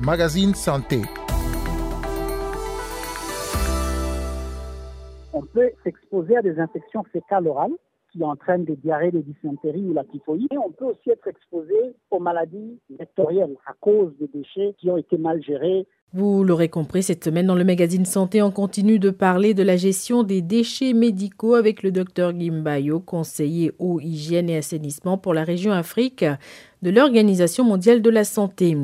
Magazine Santé. On peut s'exposer à des infections fécales orales qui entraînent des diarrhées, des dysenteries ou la typhoïde. Et on peut aussi être exposé aux maladies vectorielles à cause des déchets qui ont été mal gérés. Vous l'aurez compris, cette semaine dans le magazine Santé, on continue de parler de la gestion des déchets médicaux avec le docteur Gimbayo, conseiller eau, hygiène et assainissement pour la région Afrique de l'Organisation mondiale de la santé.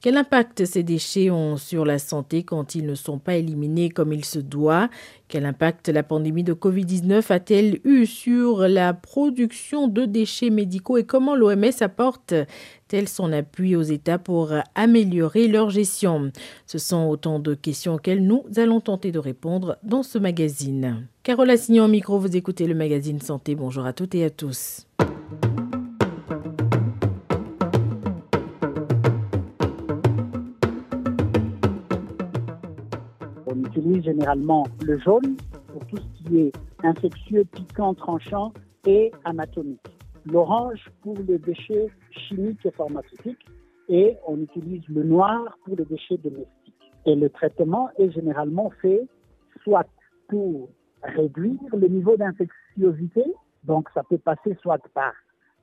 Quel impact ces déchets ont sur la santé quand ils ne sont pas éliminés comme il se doit? Quel impact la pandémie de Covid-19 a-t-elle eu sur la production de déchets médicaux et comment l'OMS apporte tel son appui aux États pour améliorer leur gestion? Ce sont autant de questions auxquelles nous allons tenter de répondre dans ce magazine. Carole Assignon au micro, vous écoutez le magazine Santé. Bonjour à toutes et à tous. Généralement le jaune pour tout ce qui est infectieux, piquant, tranchant et anatomique. L'orange pour les déchets chimiques et pharmaceutiques et on utilise le noir pour les déchets domestiques. Et le traitement est généralement fait soit pour réduire le niveau d'infectiosité, donc ça peut passer soit par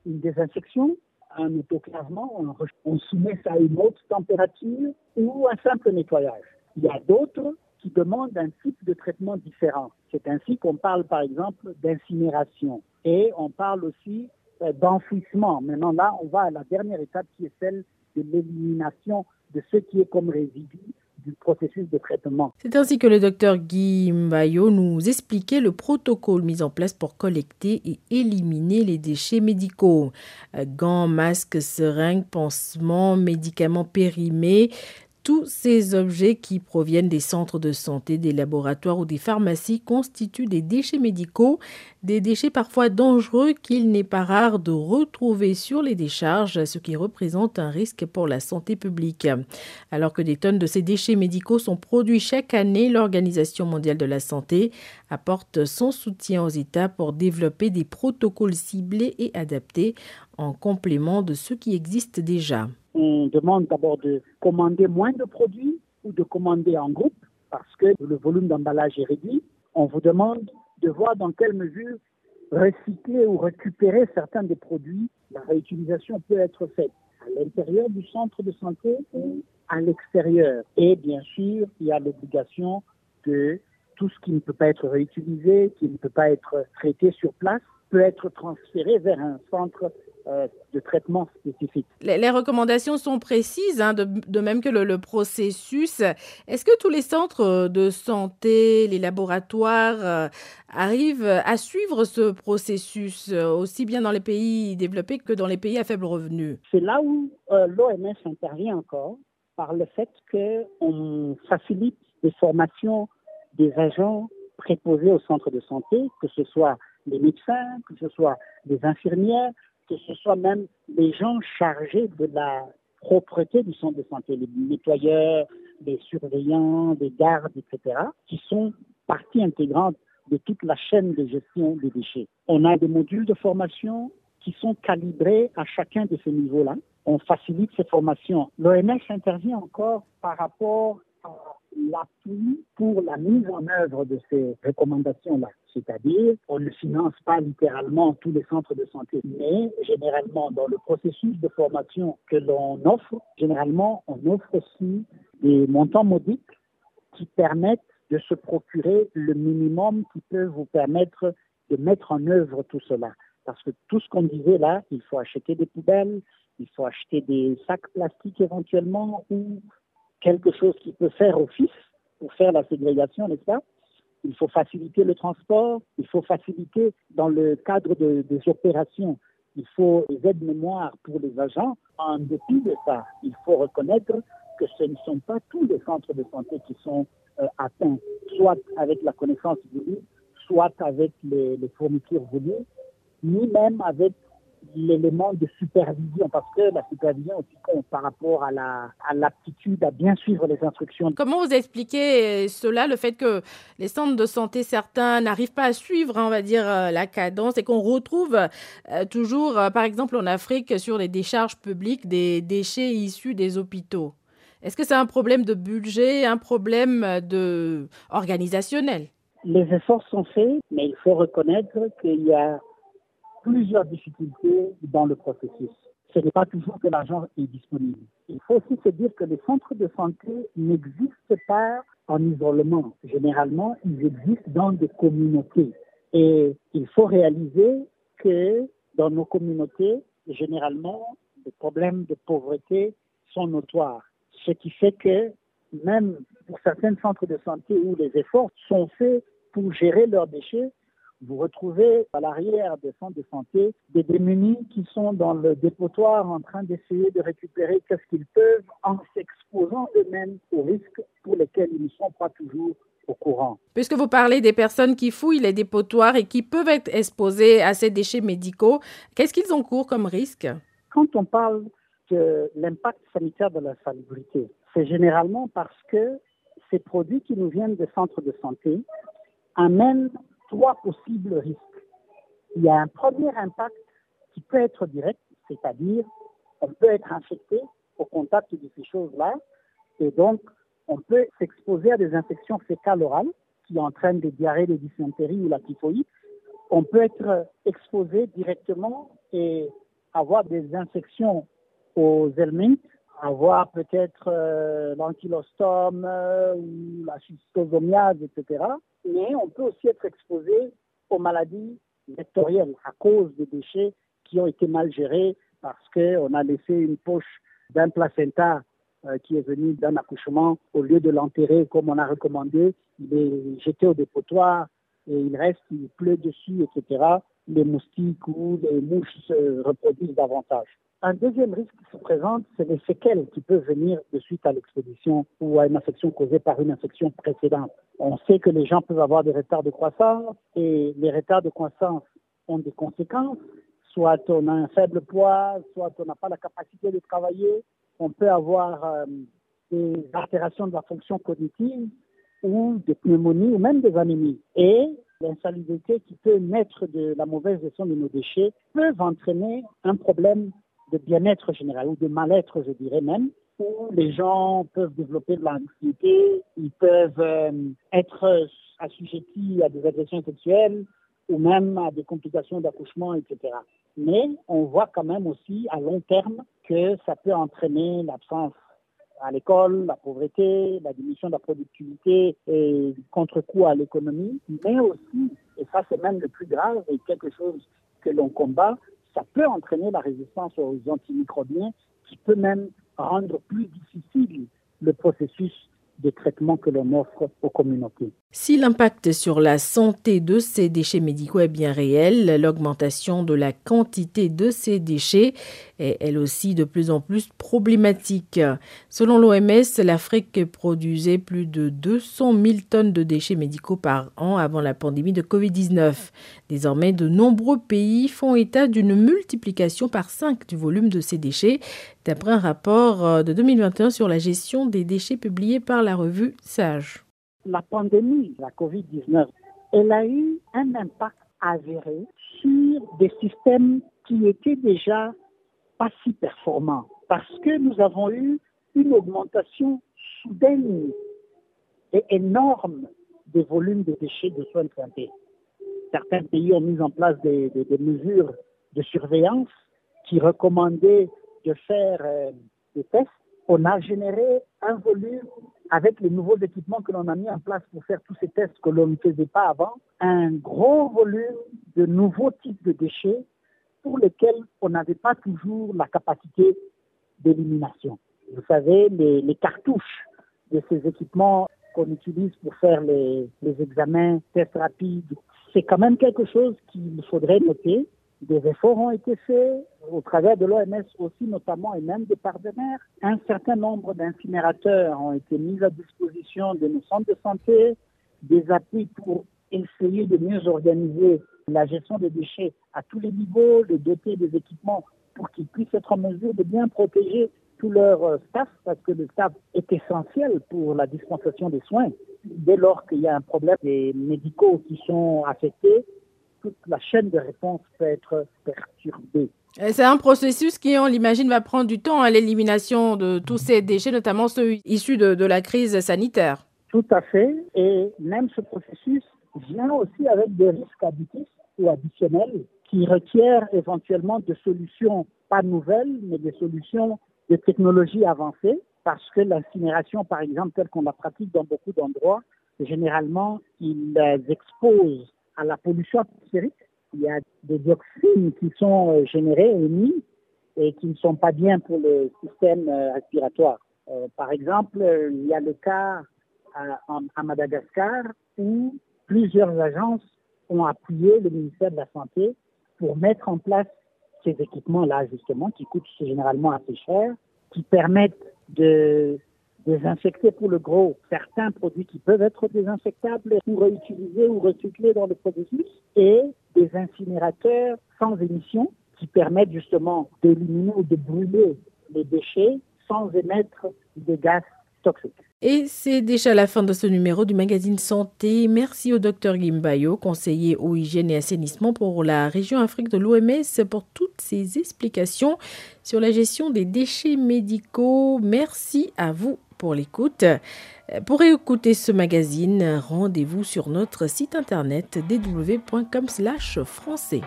une désinfection, un autoclavement, on soumet ça à une haute température ou un simple nettoyage. Il y a d'autres qui demandent un type de traitement différent. C'est ainsi qu'on parle par exemple d'incinération et on parle aussi euh, d'enfouissement. Maintenant là, on va à la dernière étape qui est celle de l'élimination de ce qui est comme résidu du processus de traitement. C'est ainsi que le docteur Guy Mbayo nous expliquait le protocole mis en place pour collecter et éliminer les déchets médicaux. Euh, gants, masques, seringues, pansements, médicaments périmés, tous ces objets qui proviennent des centres de santé, des laboratoires ou des pharmacies constituent des déchets médicaux, des déchets parfois dangereux qu'il n'est pas rare de retrouver sur les décharges, ce qui représente un risque pour la santé publique. Alors que des tonnes de ces déchets médicaux sont produits chaque année, l'Organisation mondiale de la santé apporte son soutien aux États pour développer des protocoles ciblés et adaptés en complément de ceux qui existent déjà on demande d'abord de commander moins de produits ou de commander en groupe parce que le volume d'emballage est réduit. On vous demande de voir dans quelle mesure recycler ou récupérer certains des produits. La réutilisation peut être faite à l'intérieur du centre de santé ou à l'extérieur. Et bien sûr, il y a l'obligation que tout ce qui ne peut pas être réutilisé, qui ne peut pas être traité sur place, peut être transféré vers un centre euh, de traitement spécifique. Les, recommandations sont précises, hein, de, même que le, processus. Est-ce que tous les centres de santé, les laboratoires euh, arrivent à suivre ce processus, euh, aussi bien dans les pays développés que dans les pays à faible revenu? C'est là où l'OMS intervient encore, par le fait qu'on facilite les formations des agents préposés au centre de santé, que ce soit les médecins, que ce soit les infirmières, que ce soit même les gens chargés de la propreté du centre de santé, les nettoyeurs, les surveillants, les gardes, etc., qui sont partie intégrante de toute la chaîne de gestion des déchets. On a des modules de formation qui sont calibrés à chacun de ces niveaux-là. On facilite ces formations. L'OMS intervient encore par rapport l'appui pour la mise en œuvre de ces recommandations-là. C'est-à-dire, on ne finance pas littéralement tous les centres de santé, mais généralement, dans le processus de formation que l'on offre, généralement, on offre aussi des montants modiques qui permettent de se procurer le minimum qui peut vous permettre de mettre en œuvre tout cela. Parce que tout ce qu'on disait là, il faut acheter des poubelles, il faut acheter des sacs plastiques éventuellement ou quelque chose qui peut faire office pour faire la ségrégation, n'est-ce pas? Il faut faciliter le transport, il faut faciliter dans le cadre des opérations, il faut des aides mémoire pour les agents. En dépit de ça, il faut reconnaître que ce ne sont pas tous les centres de santé qui sont euh, atteints, soit avec la connaissance voulue, soit avec les, les fournitures voulues, ni même avec l'élément de supervision, parce que la supervision aussi compte par rapport à la à l'aptitude à bien suivre les instructions. Comment vous expliquez cela, le fait que les centres de santé certains n'arrivent pas à suivre, hein, on va dire, euh, la cadence et qu'on retrouve euh, toujours, euh, par exemple en Afrique, sur les décharges publiques, des déchets issus des hôpitaux? Est-ce que c'est un problème de budget, un problème de organisationnel? Les efforts sont faits, mais il faut reconnaître qu'il y a plusieurs difficultés dans le processus. Ce n'est pas toujours que l'argent est disponible. Il faut aussi se dire que les centres de santé n'existent pas en isolement. Généralement, ils existent dans des communautés. Et il faut réaliser que dans nos communautés, généralement, les problèmes de pauvreté sont notoires. Ce qui fait que même pour certains centres de santé où les efforts sont faits pour gérer leurs déchets, vous retrouvez à l'arrière des centres de santé des démunis qui sont dans le dépotoir en train d'essayer de récupérer qu'est-ce qu'ils peuvent en s'exposant eux-mêmes aux risques pour lesquels ils ne sont pas toujours au courant. Puisque vous parlez des personnes qui fouillent les dépotoirs et qui peuvent être exposées à ces déchets médicaux, qu'est-ce qu'ils encourent comme risque? Quand on parle de l'impact sanitaire de la salubrité, c'est généralement parce que ces produits qui nous viennent des centres de santé amènent trois possibles risques. Il y a un premier impact qui peut être direct, c'est-à-dire on peut être infecté au contact de ces choses-là et donc on peut s'exposer à des infections fécales orales qui entraînent des diarrhées, des dysenteries ou la typhoïde. On peut être exposé directement et avoir des infections aux helminths, avoir peut-être euh, l'ankylostome euh, ou la schistosomiase, etc mais on peut aussi être exposé aux maladies vectorielles à cause des déchets qui ont été mal gérés parce qu'on a laissé une poche d'un placenta euh, qui est venu d'un accouchement, au lieu de l'enterrer comme on a recommandé, il est jeté au dépotoir et il reste, il pleut dessus, etc. Les moustiques ou les mouches se reproduisent davantage. Un deuxième risque qui se présente, c'est les séquelles qui peuvent venir de suite à l'exposition ou à une infection causée par une infection précédente. On sait que les gens peuvent avoir des retards de croissance et les retards de croissance ont des conséquences. Soit on a un faible poids, soit on n'a pas la capacité de travailler. On peut avoir euh, des altérations de la fonction cognitive ou des pneumonies ou même des anémies. Et l'insalubrité qui peut naître de la mauvaise gestion de nos déchets peuvent entraîner un problème de bien-être général ou de mal-être, je dirais même, où les gens peuvent développer de l'anxiété, ils peuvent euh, être assujettis à des agressions sexuelles ou même à des complications d'accouchement, etc. Mais on voit quand même aussi à long terme que ça peut entraîner l'absence à l'école, la pauvreté, la diminution de la productivité et contre-coup à l'économie, mais aussi, et ça c'est même le plus grave et quelque chose que l'on combat, ça peut entraîner la résistance aux antimicrobiens qui peut même rendre plus difficile le processus de traitement que l'on offre aux communautés. Si l'impact sur la santé de ces déchets médicaux est bien réel, l'augmentation de la quantité de ces déchets est elle aussi de plus en plus problématique. Selon l'OMS, l'Afrique produisait plus de 200 000 tonnes de déchets médicaux par an avant la pandémie de Covid-19. Désormais, de nombreux pays font état d'une multiplication par 5 du volume de ces déchets, d'après un rapport de 2021 sur la gestion des déchets publié par la revue Sage la pandémie, la COVID-19, elle a eu un impact avéré sur des systèmes qui étaient déjà pas si performants parce que nous avons eu une augmentation soudaine et énorme des volumes de déchets de soins de santé. Certains pays ont mis en place des, mesures de surveillance qui recommandaient de faire euh, des tests. On a généré un volume avec les nouveaux équipements que l'on a mis en place pour faire tous ces tests que l'on ne faisait pas avant, un gros volume de nouveaux types de déchets pour lesquels on n'avait pas toujours la capacité d'élimination. Vous savez, les, cartouches de ces équipements qu'on utilise pour faire les, les examens, tests rapides, c'est quand même quelque chose qu'il faudrait noter des efforts ont été faits au travers de l'OMS aussi notamment et même des partenaires. Un certain nombre d'incinérateurs ont été mis à disposition de nos centres de santé, des appuis pour essayer de mieux organiser la gestion des déchets à tous les niveaux, de doter des équipements pour qu'ils puissent être en mesure de bien protéger tout leur staff, parce que le staff est essentiel pour la dispensation des soins. Dès lors qu'il y a un problème des médicaux qui sont affectés, toute la chaîne de réponse peut être perturbée. C'est un processus qui, on l'imagine, va prendre du temps à hein, l'élimination de tous ces déchets, notamment ceux issus de, de, la crise sanitaire. Tout à fait. Et même ce processus vient aussi avec des risques additifs ou additionnels qui requièrent éventuellement de solutions pas nouvelles, mais des solutions de technologie avancée, parce que l'incinération, par exemple, telle qu'on la pratique dans beaucoup d'endroits, généralement, il expose à la pollution atmosphérique. Il y a des dioxines qui sont euh, générées, émis, et qui ne sont pas bien pour le système euh, respiratoire. Euh, par exemple, il y a le cas à Madagascar où plusieurs agences ont appuyé le ministère de la Santé pour mettre en place ces équipements-là, justement, qui coûtent généralement assez cher, qui permettent de désinfecter pour le gros certains produits qui peuvent être désinfectables ou réutilisés ou recyclés dans le processus et des incinérateurs sans émission qui permettent justement d'éliminer ou de brûler les déchets sans émettre des gaz toxiques. Et c'est déjà la fin de ce numéro du magazine Santé. Merci au docteur Gimbayo, conseiller eau, hygiène et assainissement pour la région Afrique de l'OMS, pour toutes ces explications sur la gestion des déchets médicaux. Merci à vous pour l'écoute. Pour écouter ce magazine, rendez-vous sur notre site internet www.com/français.